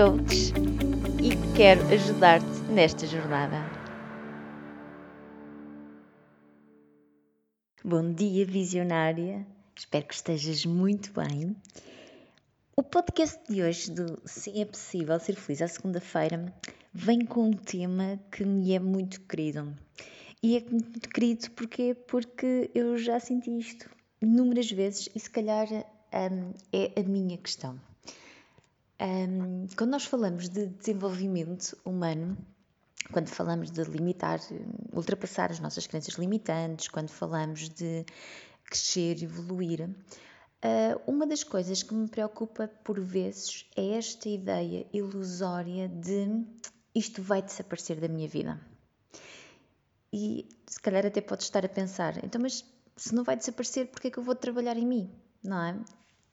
coach e quero ajudar-te nesta jornada. Bom dia, visionária! Espero que estejas muito bem. O podcast de hoje do Sim é Possível Ser Feliz à segunda-feira vem com um tema que me é muito querido. E é muito querido porque, porque eu já senti isto inúmeras vezes e se calhar um, é a minha questão. Um, quando nós falamos de desenvolvimento humano, quando falamos de limitar, ultrapassar as nossas crenças limitantes, quando falamos de crescer, evoluir, uh, uma das coisas que me preocupa por vezes é esta ideia ilusória de isto vai desaparecer da minha vida. E se calhar até podes estar a pensar, então, mas se não vai desaparecer, por que é que eu vou trabalhar em mim? Não é?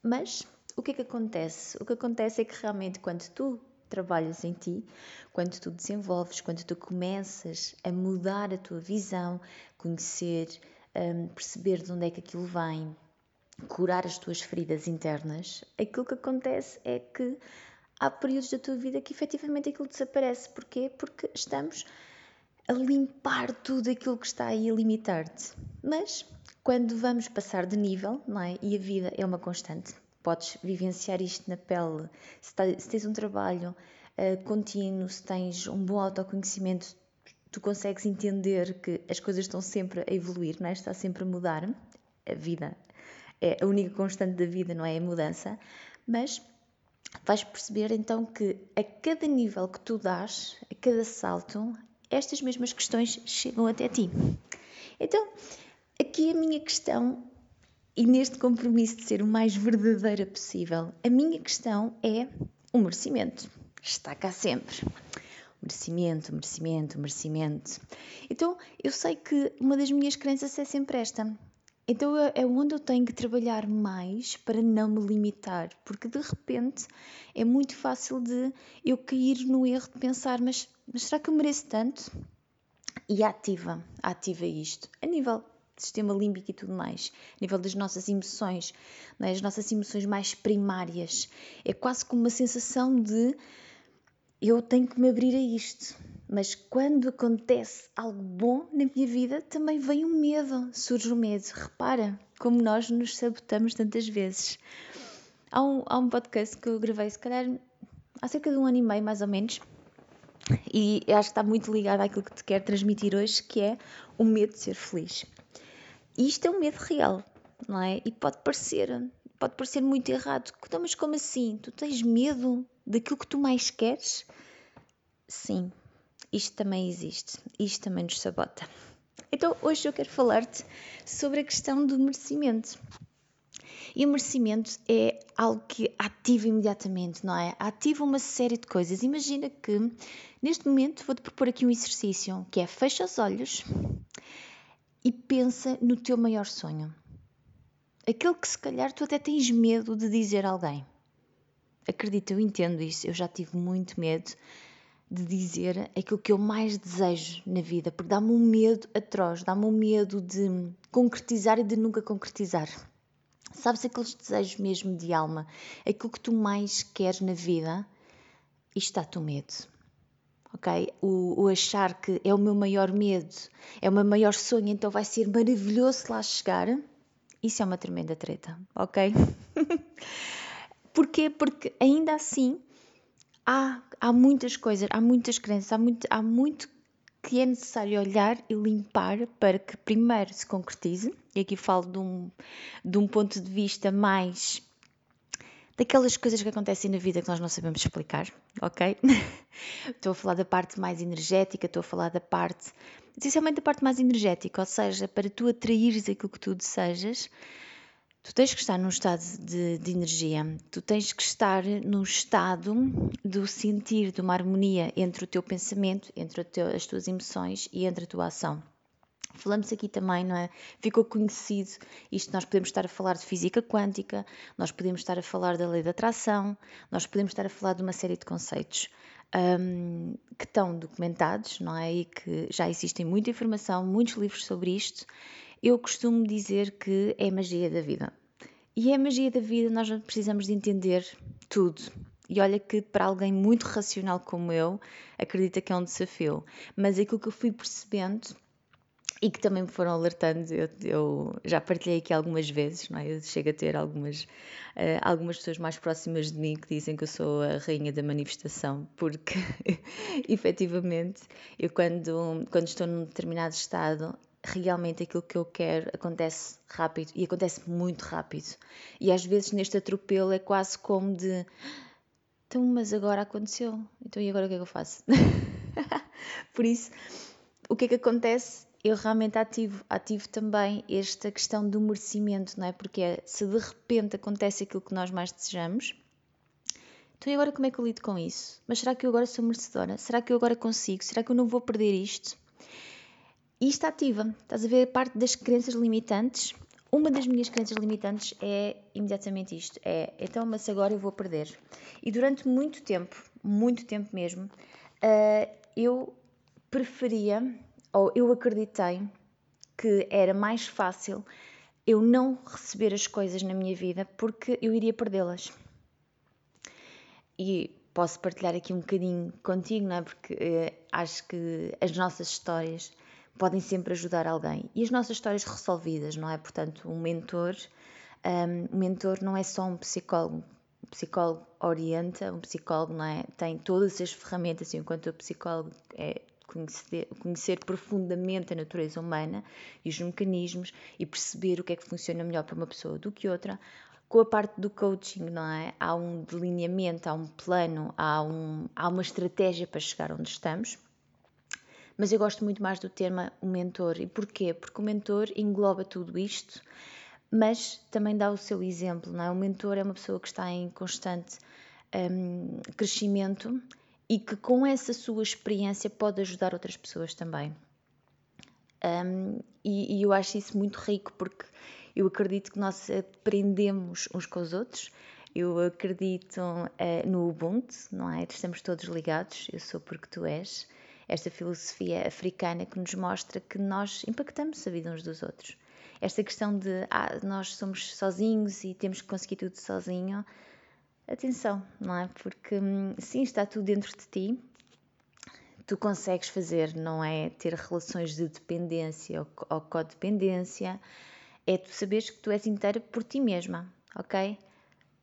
Mas o que é que acontece? O que acontece é que realmente quando tu trabalhas em ti, quando tu desenvolves, quando tu começas a mudar a tua visão, conhecer, um, perceber de onde é que aquilo vem, curar as tuas feridas internas, aquilo que acontece é que há períodos da tua vida que efetivamente aquilo desaparece. Porquê? Porque estamos a limpar tudo aquilo que está aí a limitar-te. Mas quando vamos passar de nível, não é? E a vida é uma constante, podes vivenciar isto na pele. Se, se tens um trabalho uh, contínuo, se tens um bom autoconhecimento, tu consegues entender que as coisas estão sempre a evoluir, não é? está sempre a mudar. A vida é a única constante da vida, não é? A mudança. Mas vais perceber então que a cada nível que tu dás, a cada salto, estas mesmas questões chegam até ti. Então, aqui a minha questão e neste compromisso de ser o mais verdadeira possível, a minha questão é o merecimento. Está cá sempre. Merecimento, merecimento, merecimento. Então, eu sei que uma das minhas crenças é sempre esta. Então é onde eu tenho que trabalhar mais para não me limitar, porque de repente é muito fácil de eu cair no erro de pensar, mas, mas será que eu mereço tanto? E ativa, ativa isto, a nível sistema límbico e tudo mais, a nível das nossas emoções, é? as nossas emoções mais primárias. É quase como uma sensação de eu tenho que me abrir a isto. Mas quando acontece algo bom na minha vida, também vem o medo, surge o medo. Repara como nós nos sabotamos tantas vezes. Há um, há um podcast que eu gravei, se calhar, há cerca de um ano e meio, mais ou menos, e acho que está muito ligado àquilo que te quero transmitir hoje, que é o medo de ser feliz. E isto é um medo real, não é? E pode parecer, pode parecer muito errado. Então, mas como assim? Tu tens medo daquilo que tu mais queres? Sim, isto também existe. Isto também nos sabota. Então, hoje eu quero falar-te sobre a questão do merecimento. E o merecimento é algo que ativa imediatamente, não é? Ativa uma série de coisas. Imagina que neste momento vou-te propor aqui um exercício que é fecha os olhos e pensa no teu maior sonho. Aquele que se calhar tu até tens medo de dizer a alguém. Acredita, eu entendo isso. Eu já tive muito medo de dizer aquilo que eu mais desejo na vida, porque dá-me um medo atroz, dá-me um medo de concretizar e de nunca concretizar. Sabes aqueles desejos mesmo de alma, aquilo que tu mais queres na vida, e está-te o medo ok? O, o, achar que é o meu maior medo, é o meu maior sonho, então vai ser maravilhoso lá chegar, isso é uma tremenda treta, ok? Porquê? Porque ainda assim há, há muitas coisas, há muitas crenças, há muito, há muito que é necessário olhar e limpar para que primeiro se concretize, e aqui falo de um, de um ponto de vista mais daquelas coisas que acontecem na vida que nós não sabemos explicar, ok? estou a falar da parte mais energética, estou a falar da parte, essencialmente da parte mais energética, ou seja, para tu atraires aquilo que tu desejas, Tu tens que estar num estado de, de energia, tu tens que estar num estado do sentir, de uma harmonia entre o teu pensamento, entre teu, as tuas emoções e entre a tua ação. Falamos aqui também, não é? Ficou conhecido isto, nós podemos estar a falar de física quântica, nós podemos estar a falar da lei da atração, nós podemos estar a falar de uma série de conceitos um, que estão documentados, não é? E que já existem muita informação, muitos livros sobre isto. Eu costumo dizer que é magia da vida. E é a magia da vida, nós precisamos de entender tudo. E olha que para alguém muito racional como eu, acredita que é um desafio. Mas aquilo que eu fui percebendo e que também me foram alertando, eu, eu, já partilhei aqui algumas vezes, não é? eu chego a ter algumas, uh, algumas pessoas mais próximas de mim que dizem que eu sou a rainha da manifestação, porque efetivamente eu quando, quando estou num determinado estado, realmente aquilo que eu quero acontece rápido e acontece muito rápido. E às vezes neste atropelo é quase como de então, mas agora aconteceu, então e agora o que é que eu faço? Por isso, o que é que acontece? Eu realmente ativo, ativo também esta questão do merecimento, não é? Porque é, se de repente acontece aquilo que nós mais desejamos, então e agora como é que eu lido com isso? Mas será que eu agora sou merecedora? Será que eu agora consigo? Será que eu não vou perder isto? E isto ativa, estás a ver a parte das crenças limitantes. Uma das minhas crenças limitantes é imediatamente isto: é então, mas agora eu vou perder. E durante muito tempo, muito tempo mesmo, uh, eu preferia ou eu acreditei que era mais fácil eu não receber as coisas na minha vida porque eu iria perdê-las. E posso partilhar aqui um bocadinho contigo, não é? Porque eh, acho que as nossas histórias podem sempre ajudar alguém. E as nossas histórias resolvidas, não é? Portanto, um mentor, um, um mentor não é só um psicólogo. O psicólogo orienta, um psicólogo não é? tem todas as ferramentas, enquanto o psicólogo é conhecer, conhecer profundamente a natureza humana e os mecanismos e perceber o que é que funciona melhor para uma pessoa do que outra. Com a parte do coaching, não é? Há um delineamento, há um plano, há, um, há uma estratégia para chegar onde estamos. Mas eu gosto muito mais do termo o mentor. E porquê? Porque o mentor engloba tudo isto, mas também dá o seu exemplo, não é? O mentor é uma pessoa que está em constante um, crescimento e que com essa sua experiência pode ajudar outras pessoas também. Um, e, e, eu acho isso muito rico porque eu acredito que nós aprendemos uns com os outros. Eu acredito uh, no Ubuntu, não é? Estamos todos ligados. Eu sou porque tu és. Esta filosofia africana que nos mostra que nós impactamos a vida uns dos outros. Esta questão de ah, nós somos sozinhos e temos que conseguir tudo sozinho atenção, não é? Porque hum, sim, está tudo dentro de ti, tu consegues fazer, não é ter relações de dependência ou, codependência, é tu saberes que tu és inteira por ti mesma, ok?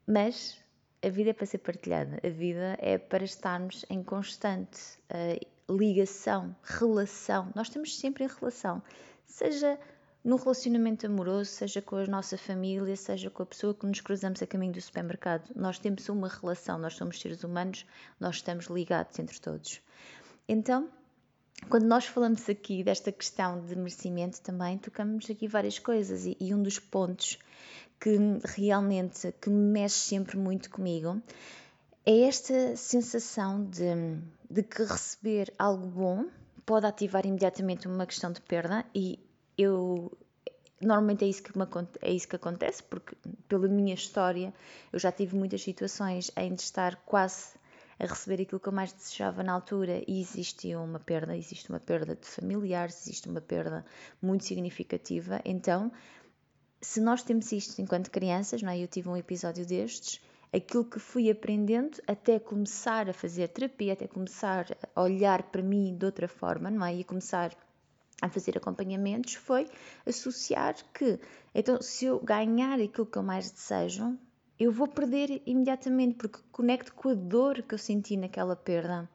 Mas a vida é para ser partilhada, a vida é para estarmos em constante uh, ligação, relação. Nós estamos sempre em relação, seja no relacionamento amoroso, seja com a nossa família, seja com a pessoa que nos cruzamos a caminho do supermercado. Nós temos uma relação, nós somos seres humanos, nós estamos ligados entre todos. Então, quando nós falamos aqui desta questão de merecimento também, tocamos aqui várias coisas e, e um dos pontos que realmente que me mexe sempre muito comigo é esta sensação de, de que receber algo bom pode ativar imediatamente uma questão de perda e eu normalmente é isso que me, é isso que acontece porque pela minha história eu já tive muitas situações em de estar quase a receber aquilo que eu mais desejava na altura e existe uma perda, existe uma perda de familiares, existe uma perda muito significativa. Então, se nós temos isto enquanto crianças, não é? eu tive um episódio destes, aquilo que fui aprendendo até começar a fazer terapia, até começar a olhar para mim de outra forma, não é? E começar a fazer acompanhamentos foi associar que, então, se eu ganhar aquilo que eu mais desejo, eu vou perder imediatamente, porque conecto com a dor que eu senti naquela perda.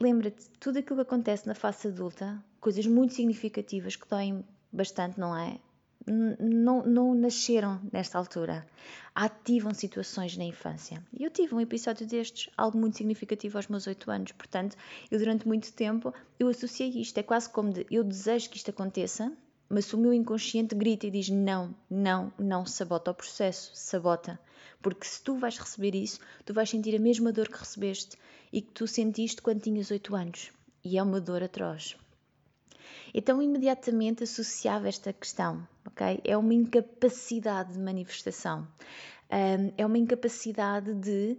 Lembra-te, tudo aquilo que acontece na face adulta, coisas muito significativas que doem bastante, não é? Não, não nasceram nesta altura, ativam situações na infância. E eu tive um episódio destes, algo muito significativo aos meus oito anos, portanto, eu durante muito tempo eu associei isto, é quase como de eu desejo que isto aconteça, Mas o meu inconsciente grita e diz: não, não, não, sabota o processo, sabota. Porque se tu vais receber isso, tu vais sentir a mesma dor que recebeste e que tu sentiste quando tinhas 8 anos. E é uma dor atroz. Então, imediatamente associava esta questão, ok? É uma incapacidade de manifestação, é uma incapacidade de,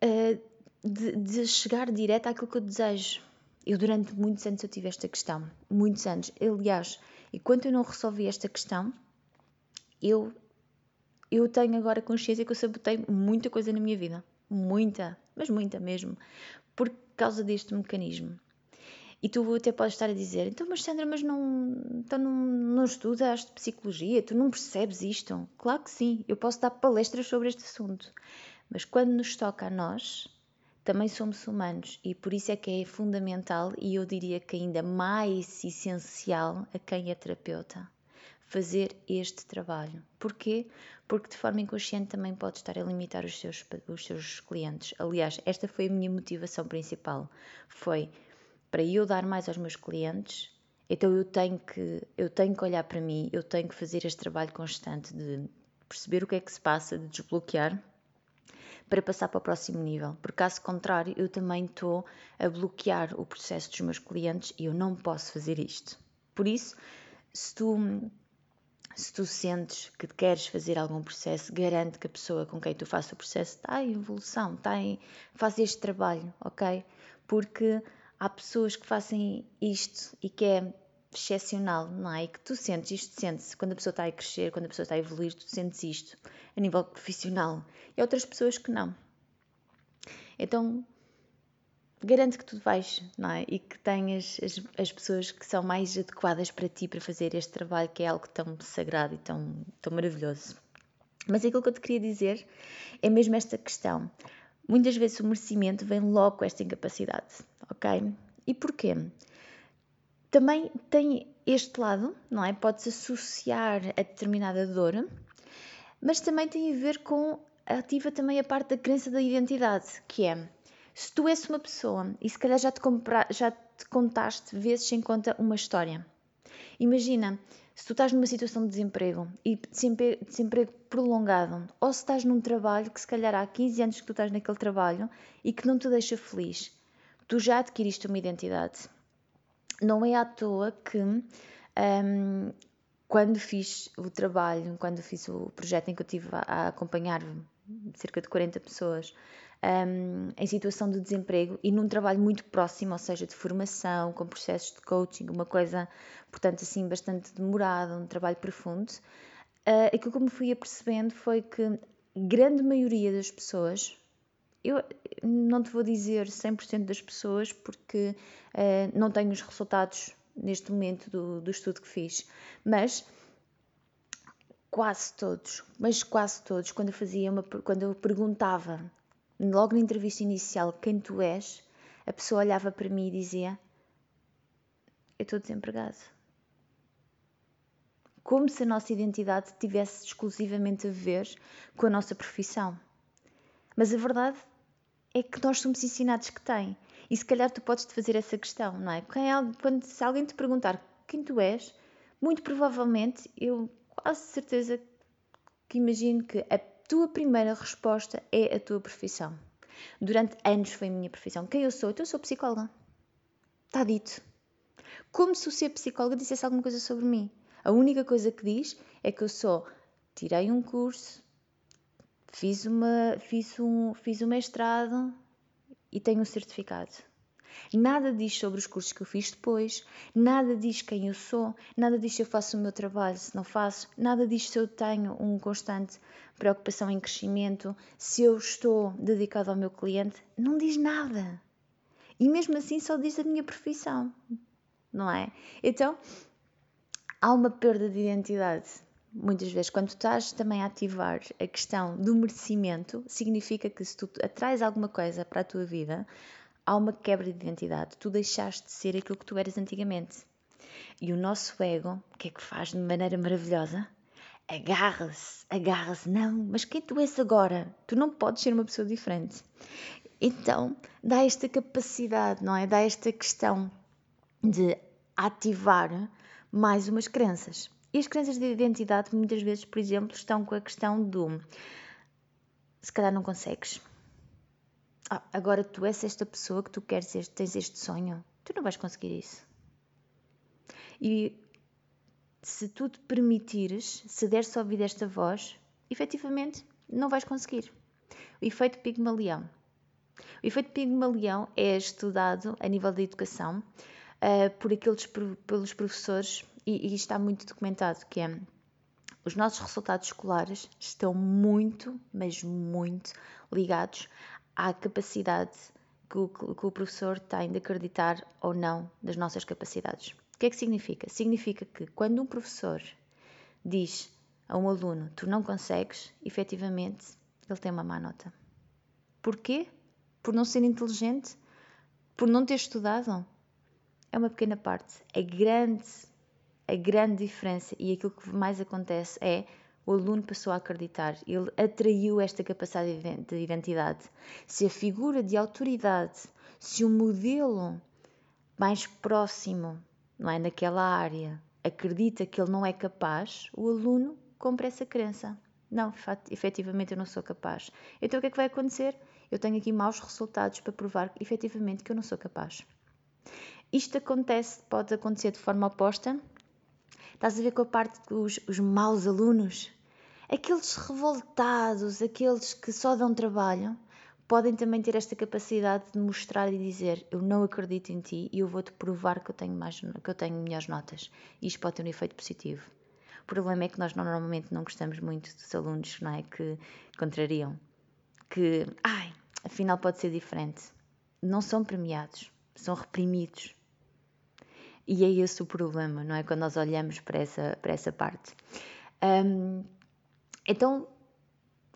ah, de, de chegar direto àquilo que eu desejo. Eu, durante muitos anos, eu tive esta questão. Muitos anos. Aliás, enquanto eu não resolvi esta questão, eu, eu tenho agora consciência que eu sabotei muita coisa na minha vida. Muita, mas muita mesmo. Por causa deste mecanismo. E tu até podes estar a dizer, então, mas Sandra, mas não, então não, não estudas psicologia, tu não percebes isto? Claro que sim, eu posso dar palestras sobre este assunto. Mas quando nos toca a nós, também somos humanos e por isso é que é fundamental e eu diria que ainda mais essencial a quem é terapeuta fazer este trabalho. Porquê? Porque de forma inconsciente também pode estar a limitar os seus, os seus clientes. Aliás, esta foi a minha motivação principal. Foi para eu dar mais aos meus clientes, então eu tenho que eu tenho que olhar para mim, eu tenho que fazer este trabalho constante de perceber o que é que se passa, de desbloquear para passar para o próximo nível, porque caso contrário, eu também estou a bloquear o processo dos meus clientes e eu não posso fazer isto. Por isso, se tu, se tu sentes que queres fazer algum processo, garante que a pessoa com quem tu faças o processo está em evolução, está em, faz este trabalho, ok? Porque há pessoas que fazem isto e que é excepcional, não é? E que tu sentes, isto sente-se quando a pessoa está a crescer, quando a pessoa está a evoluir, tu sentes isto a nível profissional. E há outras pessoas que não. Então, garante que tu vais, não é? E que tenhas as, as pessoas que são mais adequadas para ti para fazer este trabalho que é algo tão sagrado e tão, tão maravilhoso. Mas aquilo que eu te queria dizer é mesmo esta questão. Muitas vezes o merecimento vem logo com esta incapacidade, ok? E porquê? Também tem este lado, não é? Pode-se associar a determinada dor, mas também tem a ver com, ativa também a parte da crença da identidade, que é, se tu és uma pessoa e se calhar já te, compra, já te contaste vezes sem conta uma história. Imagina, se tu estás numa situação de desemprego e desemprego, desemprego prolongado, ou se estás num trabalho que se calhar há 15 anos que tu estás naquele trabalho e que não te deixa feliz, tu já adquiriste uma identidade. Não é à toa que um, quando fiz o trabalho, quando fiz o projeto em que eu estive a acompanhar cerca de 40 pessoas um, em situação de desemprego e num trabalho muito próximo, ou seja, de formação, com processos de coaching, uma coisa, portanto, assim, bastante demorada, um trabalho profundo, uh, aquilo que me fui apercebendo foi que grande maioria das pessoas, eu não te vou dizer 100% das pessoas porque uh, não tenho os resultados neste momento do, do estudo que fiz, mas quase todos, mas quase todos, quando eu fazia uma, quando eu perguntava logo na entrevista inicial quem tu és, a pessoa olhava para mim e dizia: Eu estou desempregado. Como se a nossa identidade tivesse exclusivamente a ver com a nossa profissão. Mas a verdade é que nós somos ensinados que tem. E se calhar tu podes te fazer essa questão, não é? Quando, se alguém te perguntar quem tu és, muito provavelmente eu quase certeza que imagino que a tua primeira resposta é a tua profissão. Durante anos foi a minha profissão. Quem eu sou? Então eu sou psicóloga. Está dito. Como se o ser psicóloga dissesse alguma coisa sobre mim. A única coisa que diz é que eu sou. Tirei um curso, Fiz, uma, fiz, um, fiz um mestrado e tenho um certificado. Nada diz sobre os cursos que eu fiz depois, nada diz quem eu sou, nada diz se eu faço o meu trabalho, se não faço, nada diz se eu tenho uma constante preocupação em crescimento, se eu estou dedicado ao meu cliente, não diz nada. E mesmo assim só diz a minha profissão, não é? Então, há uma perda de identidade muitas vezes, quando tu estás também a ativar a questão do merecimento, significa que se tu atrais alguma coisa para a tua vida, há uma quebra de identidade. Tu deixaste de ser aquilo que tu eras antigamente. E o nosso ego, o que é que faz de maneira maravilhosa? Agarra-se, agarra-se. Não, mas quem tu és agora? Tu não podes ser uma pessoa diferente. Então, dá esta capacidade, não é? Dá esta questão de ativar mais umas crenças. E as crenças de identidade muitas vezes, por exemplo, estão com a questão do se calhar não consegues. Ah, agora tu és esta pessoa que tu queres, este, tens este sonho, tu não vais conseguir isso. E se tu te permitires, se deres ouvir esta voz, efetivamente não vais conseguir. O efeito Pigmalião. O efeito Pigmalião é estudado a nível da educação uh, por aqueles pelos professores e, e está muito documentado que é os nossos resultados escolares estão muito, mas muito ligados à capacidade que o, que o professor tem de acreditar ou não das nossas capacidades. O que é que significa? Significa que quando um professor diz a um aluno tu não consegues, efetivamente ele tem uma má nota. Porquê? Por não ser inteligente? Por não ter estudado? É uma pequena parte. A grande, a grande diferença e aquilo que mais acontece é o aluno passou a acreditar, ele atraiu esta capacidade de identidade. Se a figura de autoridade, se o modelo mais próximo, não é, naquela área, acredita que ele não é capaz, o aluno compra essa crença. Não, efetivamente eu não sou capaz. Então o que é que vai acontecer? Eu tenho aqui maus resultados para provar efetivamente que eu não sou capaz. Isto acontece, pode acontecer de forma oposta. Estás a ver com a parte dos os maus alunos? Aqueles revoltados, aqueles que só dão trabalho, podem também ter esta capacidade de mostrar e dizer eu não acredito em ti e eu vou-te provar que eu tenho, mais, que eu tenho melhores notas. E isto pode ter um efeito positivo. O problema é que nós normalmente não gostamos muito dos alunos não é, que contrariam. Que, ai, afinal pode ser diferente. Não são premiados, são reprimidos. E é esse o problema, não é? Quando nós olhamos para essa, para essa parte. Um, então,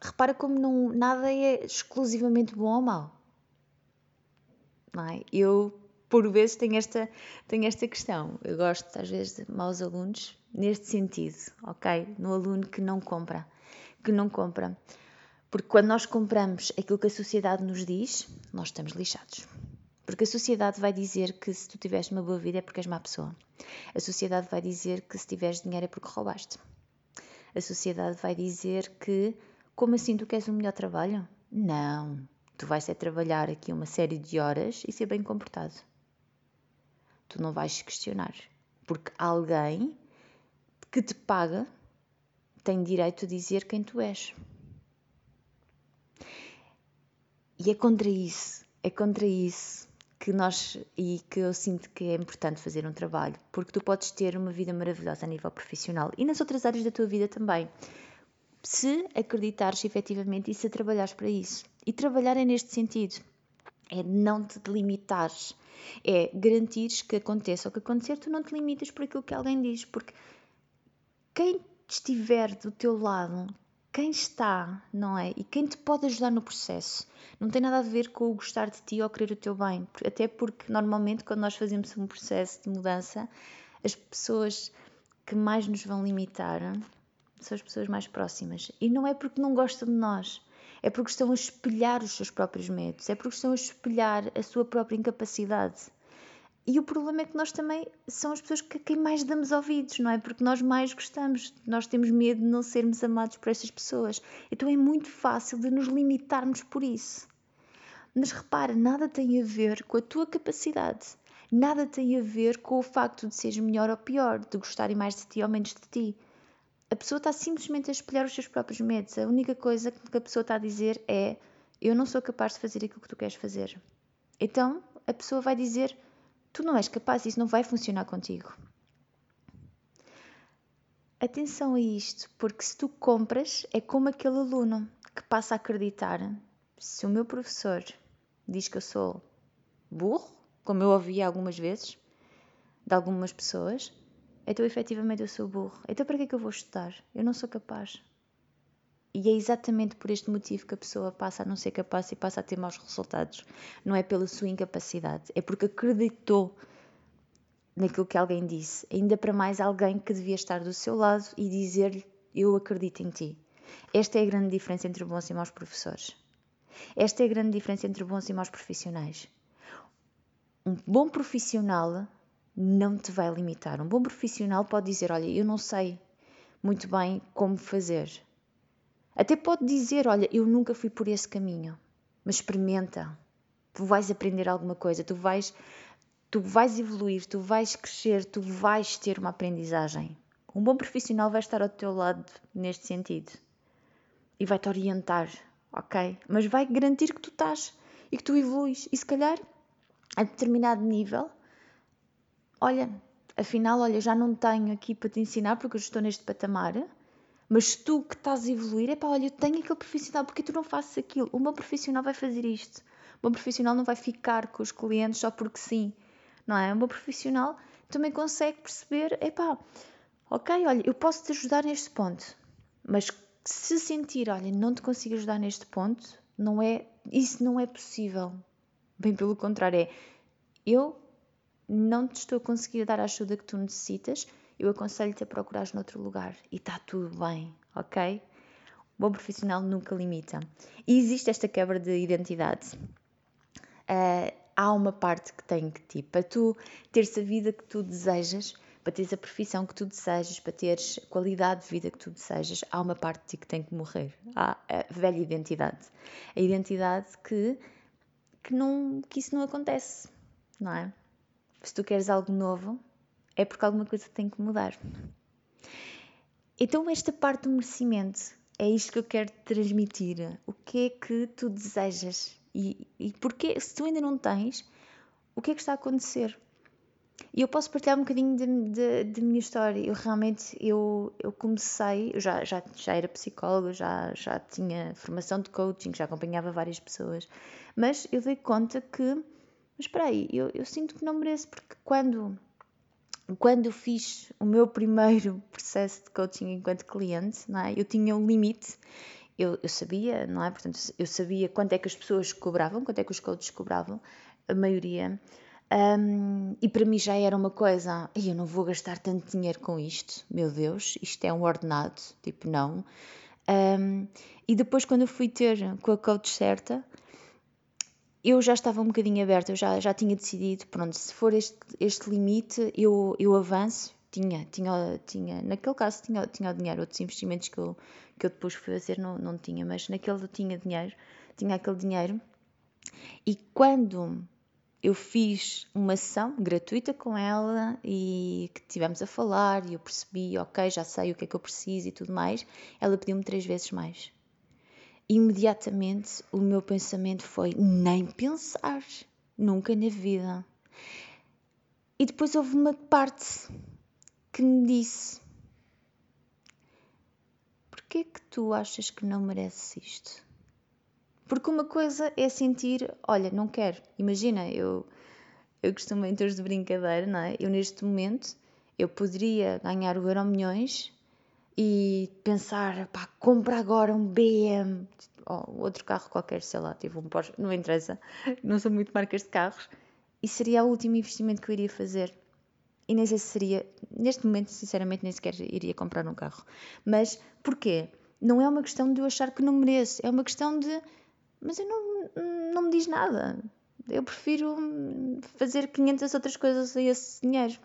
repara como não, nada é exclusivamente bom ou mau. Não é? Eu, por vezes, tenho esta, tenho esta questão. Eu gosto, às vezes, de maus alunos neste sentido, ok? No aluno que não compra. Que não compra. Porque quando nós compramos aquilo que a sociedade nos diz, nós estamos lixados. Porque a sociedade vai dizer que se tu tiveres uma boa vida é porque és má pessoa. A sociedade vai dizer que se tiveres dinheiro é porque roubaste. A sociedade vai dizer que, como assim tu queres um melhor trabalho? Não. Tu vais é trabalhar aqui uma série de horas e ser bem comportado. Tu não vais questionar. Porque alguém que te paga tem direito a dizer quem tu és. E é contra isso, é contra isso que nós e que eu sinto que é importante fazer um trabalho, porque tu podes ter uma vida maravilhosa a nível profissional e nas outras áreas da tua vida também. Se acreditares efetivamente e se trabalhares para isso. E trabalhar é neste sentido. É não te limitares. É garantires que aconteça o que acontecer, tu não te limitas por aquilo que alguém diz. Porque quem estiver do teu lado quem está, não é? E quem te pode ajudar no processo. Não tem nada a ver com o gostar de ti ou querer o teu bem. Até porque, normalmente, quando nós fazemos um processo de mudança, as pessoas que mais nos vão limitar são as pessoas mais próximas. E não é porque não gostam de nós. É porque estão a espelhar os seus próprios medos. É porque estão a espelhar a sua própria incapacidade. E o problema é que nós também são as pessoas que quem mais damos ouvidos, não é? Porque nós mais gostamos, nós temos medo de não sermos amados por essas pessoas. Então é muito fácil de nos limitarmos por isso. Mas repara, nada tem a ver com a tua capacidade, nada tem a ver com o facto de seres melhor ou pior, de gostarem mais de ti ou menos de ti. A pessoa está simplesmente a espelhar os seus próprios medos. A única coisa que a pessoa está a dizer é: Eu não sou capaz de fazer aquilo que tu queres fazer. Então a pessoa vai dizer Tu não és capaz, isso não vai funcionar contigo. Atenção a isto, porque se tu compras, é como aquele aluno que passa a acreditar. Se o meu professor diz que eu sou burro, como eu ouvi algumas vezes de algumas pessoas, então efetivamente eu sou burro. Então para que é que eu vou estudar? Eu não sou capaz. E é exatamente por este motivo que a pessoa passa a não ser capaz e passa a ter maus resultados. Não é pela sua incapacidade, é porque acreditou naquilo que alguém disse. Ainda para mais alguém que devia estar do seu lado e dizer-lhe: Eu acredito em ti. Esta é a grande diferença entre bons e maus professores. Esta é a grande diferença entre bons e maus profissionais. Um bom profissional não te vai limitar. Um bom profissional pode dizer: Olha, eu não sei muito bem como fazer. Até pode dizer: Olha, eu nunca fui por esse caminho, mas experimenta. Tu vais aprender alguma coisa, tu vais, tu vais evoluir, tu vais crescer, tu vais ter uma aprendizagem. Um bom profissional vai estar ao teu lado neste sentido e vai te orientar, ok? Mas vai garantir que tu estás e que tu evoluís. E se calhar, a determinado nível, olha, afinal, olha, já não tenho aqui para te ensinar porque eu estou neste patamar, mas tu que estás a evoluir, é pá, olha, eu tenho aquele profissional, porque tu não fazes aquilo? Um bom profissional vai fazer isto. Um bom profissional não vai ficar com os clientes só porque sim, não é? Um bom profissional também consegue perceber, é pá, ok, olha, eu posso te ajudar neste ponto, mas se sentir, olha, não te consigo ajudar neste ponto, não é, isso não é possível. Bem pelo contrário, é eu não te estou a conseguir dar a ajuda que tu necessitas, eu aconselho-te a procurares noutro lugar e está tudo bem, ok? O bom profissional nunca limita. E existe esta quebra de identidade. Uh, há uma parte que tem que, tipo, para tu teres a vida que tu desejas, para teres a profissão que tu desejas, para teres a qualidade de vida que tu desejas, há uma parte de ti que tem que morrer. Há a velha identidade. A identidade que, que, não, que isso não acontece, não é? Se tu queres algo novo, é porque alguma coisa tem que mudar. Então, esta parte do merecimento é isto que eu quero transmitir. O que é que tu desejas? E, e porque, se tu ainda não tens, o que é que está a acontecer? E eu posso partilhar um bocadinho da minha história. Eu realmente, eu, eu comecei, eu já, já, já era psicóloga, já, já tinha formação de coaching, já acompanhava várias pessoas, mas eu dei conta que, mas espera aí, eu, eu sinto que não mereço, porque quando, quando eu fiz o meu primeiro processo de coaching enquanto cliente, não é? eu tinha um limite, eu, eu sabia, não é? Portanto, eu sabia quanto é que as pessoas cobravam, quanto é que os coaches cobravam, a maioria, um, e para mim já era uma coisa, eu não vou gastar tanto dinheiro com isto, meu Deus, isto é um ordenado, tipo, não. Um, e depois, quando eu fui ter com a coach certa, eu já estava um bocadinho aberta, eu já, já tinha decidido, pronto, se for este, este limite, eu, eu avanço. Tinha, tinha, tinha, naquele caso tinha, tinha o dinheiro, outros investimentos que eu, que eu depois fui fazer não, não tinha, mas naquele eu tinha dinheiro, tinha aquele dinheiro. E quando eu fiz uma sessão gratuita com ela e que tivemos a falar e eu percebi, ok, já sei o que é que eu preciso e tudo mais. Ela pediu-me três vezes mais. Imediatamente o meu pensamento foi: nem pensar, nunca na vida. E depois houve uma parte que me disse: Porquê que tu achas que não mereces isto? Porque uma coisa é sentir, olha, não quero. Imagina, eu, eu costumo em de brincadeira, não é? Eu neste momento, eu poderia ganhar o Euro Milhões e pensar, pá, compra agora um BM, ou outro carro qualquer, sei lá, tive um Porsche, não interessa, não sou muito marcas de carros, e seria o último investimento que eu iria fazer. E nem sei se seria, neste momento, sinceramente, nem sequer iria comprar um carro. Mas porquê? Não é uma questão de eu achar que não mereço, é uma questão de mas eu não, não me diz nada. Eu prefiro fazer 500 outras coisas a esse dinheiro.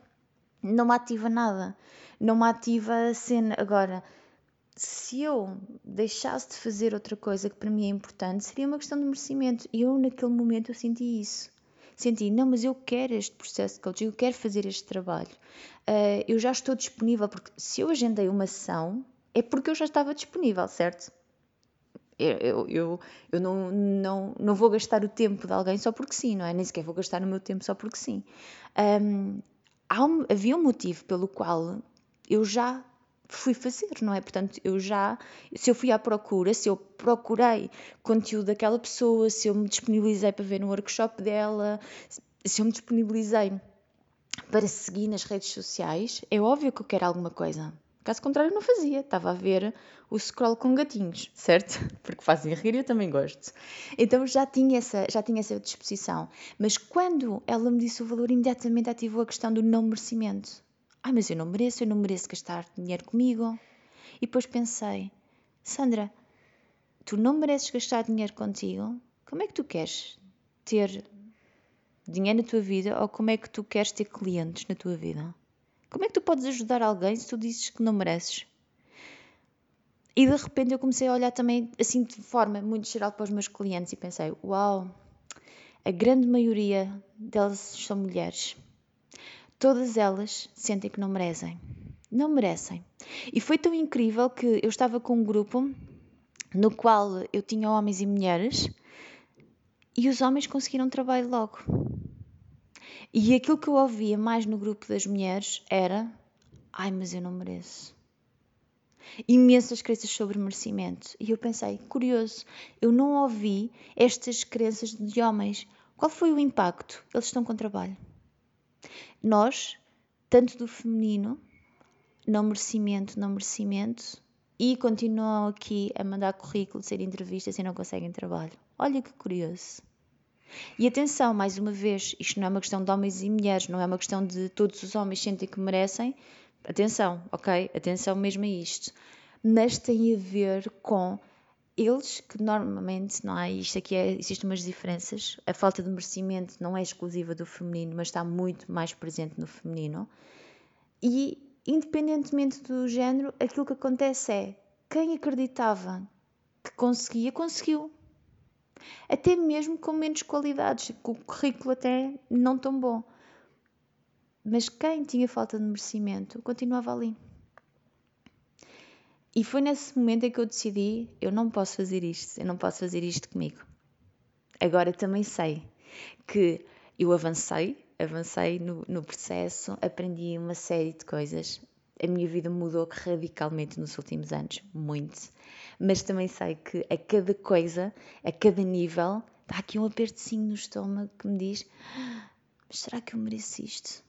Não me ativa nada. Não me ativa a cena. Agora, se eu deixasse de fazer outra coisa que para mim é importante, seria uma questão de merecimento. E eu, naquele momento, eu senti isso. Senti, não, mas eu quero este processo de coaching, eu quero fazer este trabalho. Uh, eu já estou disponível, porque se eu agendei uma sessão, é porque eu já estava disponível, certo? Eu, eu, eu não, não, não vou gastar o tempo de alguém só porque sim, não é? Nem sequer vou gastar o meu tempo só porque sim. Um, um, havia um motivo pelo qual eu já fui fazer, não é? Portanto, eu já, se eu fui à procura, se eu procurei conteúdo daquela pessoa, se eu me disponibilizei para ver no workshop dela, se eu me disponibilizei para seguir nas redes sociais, é óbvio que eu quero alguma coisa. Caso contrário, não fazia. Estava a ver o scroll com gatinhos, certo? Porque fazem rir e eu também gosto. Então já tinha, essa, já tinha essa disposição. Mas quando ela me disse o valor, imediatamente ativou a questão do não merecimento. Ah, mas eu não mereço, eu não mereço gastar dinheiro comigo. E depois pensei, Sandra, tu não mereces gastar dinheiro contigo? Como é que tu queres ter dinheiro na tua vida ou como é que tu queres ter clientes na tua vida? Como é que tu podes ajudar alguém se tu dizes que não mereces? E de repente eu comecei a olhar também assim de forma muito geral para os meus clientes e pensei: uau, a grande maioria delas são mulheres. Todas elas sentem que não merecem. Não merecem. E foi tão incrível que eu estava com um grupo no qual eu tinha homens e mulheres e os homens conseguiram trabalho logo. E aquilo que eu ouvia mais no grupo das mulheres era: ai, mas eu não mereço. Imensas crenças sobre merecimento. E eu pensei: curioso, eu não ouvi estas crenças de homens. Qual foi o impacto? Eles estão com trabalho. Nós, tanto do feminino, não merecimento, não merecimento, e continuam aqui a mandar currículos, ser entrevistas e não conseguem trabalho. Olha que curioso. E atenção, mais uma vez, isto não é uma questão de homens e mulheres, não é uma questão de todos os homens sentem que merecem. Atenção, ok? Atenção mesmo a isto. Mas tem a ver com eles que normalmente, não é? Isto aqui é, existem umas diferenças. A falta de merecimento não é exclusiva do feminino, mas está muito mais presente no feminino. E, independentemente do género, aquilo que acontece é quem acreditava que conseguia, conseguiu até mesmo com menos qualidades, com o currículo até não tão bom. Mas quem tinha falta de merecimento continuava ali. E foi nesse momento em que eu decidi: eu não posso fazer isto, eu não posso fazer isto comigo. Agora também sei que eu avancei, avancei no, no processo, aprendi uma série de coisas. A minha vida mudou radicalmente nos últimos anos, muito mas também sei que a cada coisa, a cada nível, está aqui um apertozinho no estômago que me diz: mas será que eu mereço isto?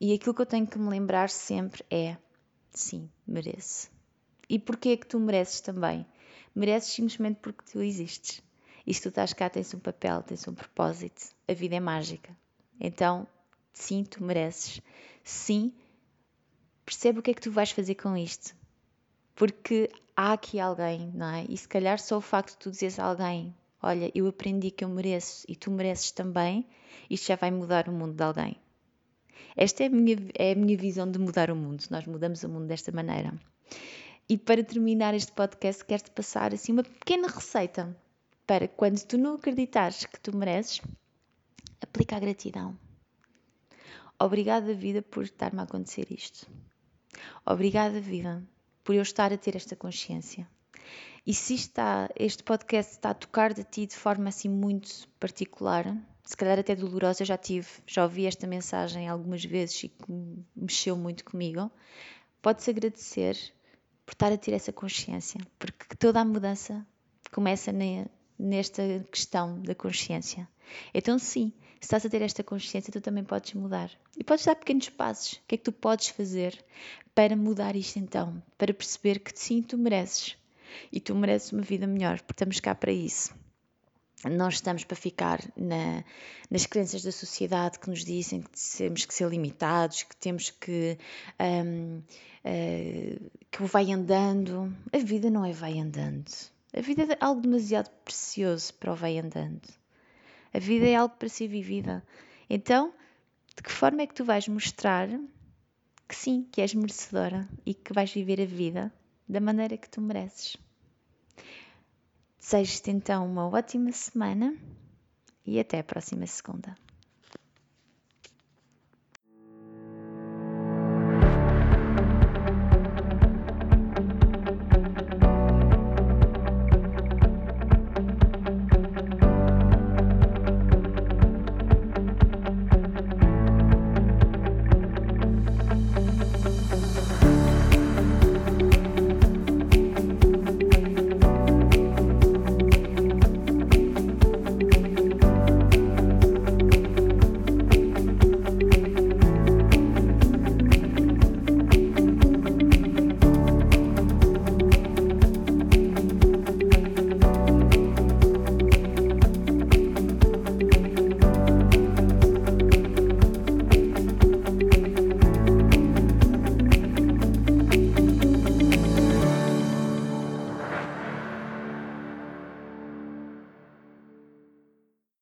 E aquilo que eu tenho que me lembrar sempre é: sim, mereço. E porquê é que tu mereces também? Mereces simplesmente porque tu existes. E se tu estás cá, tens um papel, tens um propósito. A vida é mágica. Então, sim, tu mereces. Sim, percebe o que é que tu vais fazer com isto. Porque há aqui alguém, não é? E se calhar só o facto de tu dizeres a alguém: Olha, eu aprendi que eu mereço e tu mereces também, isto já vai mudar o mundo de alguém. Esta é a minha, é a minha visão de mudar o mundo. Nós mudamos o mundo desta maneira. E para terminar este podcast, quero-te passar assim uma pequena receita para quando tu não acreditares que tu mereces, aplica a gratidão. Obrigada, vida, por estar-me a acontecer isto. Obrigada, vida, por eu estar a ter esta consciência. E se está, este podcast está a tocar de ti de forma assim muito particular, se calhar até dolorosa, já tive, já ouvi esta mensagem algumas vezes e que mexeu muito comigo, podes agradecer por estar a ter essa consciência, porque toda a mudança começa nesta questão da consciência. Então, sim, se estás a ter esta consciência, tu também podes mudar. E podes dar pequenos passos. O que é que tu podes fazer para mudar isto então? Para perceber que sim, tu mereces. E tu mereces uma vida melhor, porque estamos cá para isso. Nós estamos para ficar na, nas crenças da sociedade que nos dizem que temos que ser limitados, que temos que. Um, uh, eh, que vai andando. A vida não é vai andando. A vida é algo demasiado precioso para o vai andando. A vida é algo para ser vivida. Então, de que forma é que tu vais mostrar que sim, que és merecedora e que vais viver a vida da maneira que tu mereces? Desejo-te então uma ótima semana e até a próxima segunda.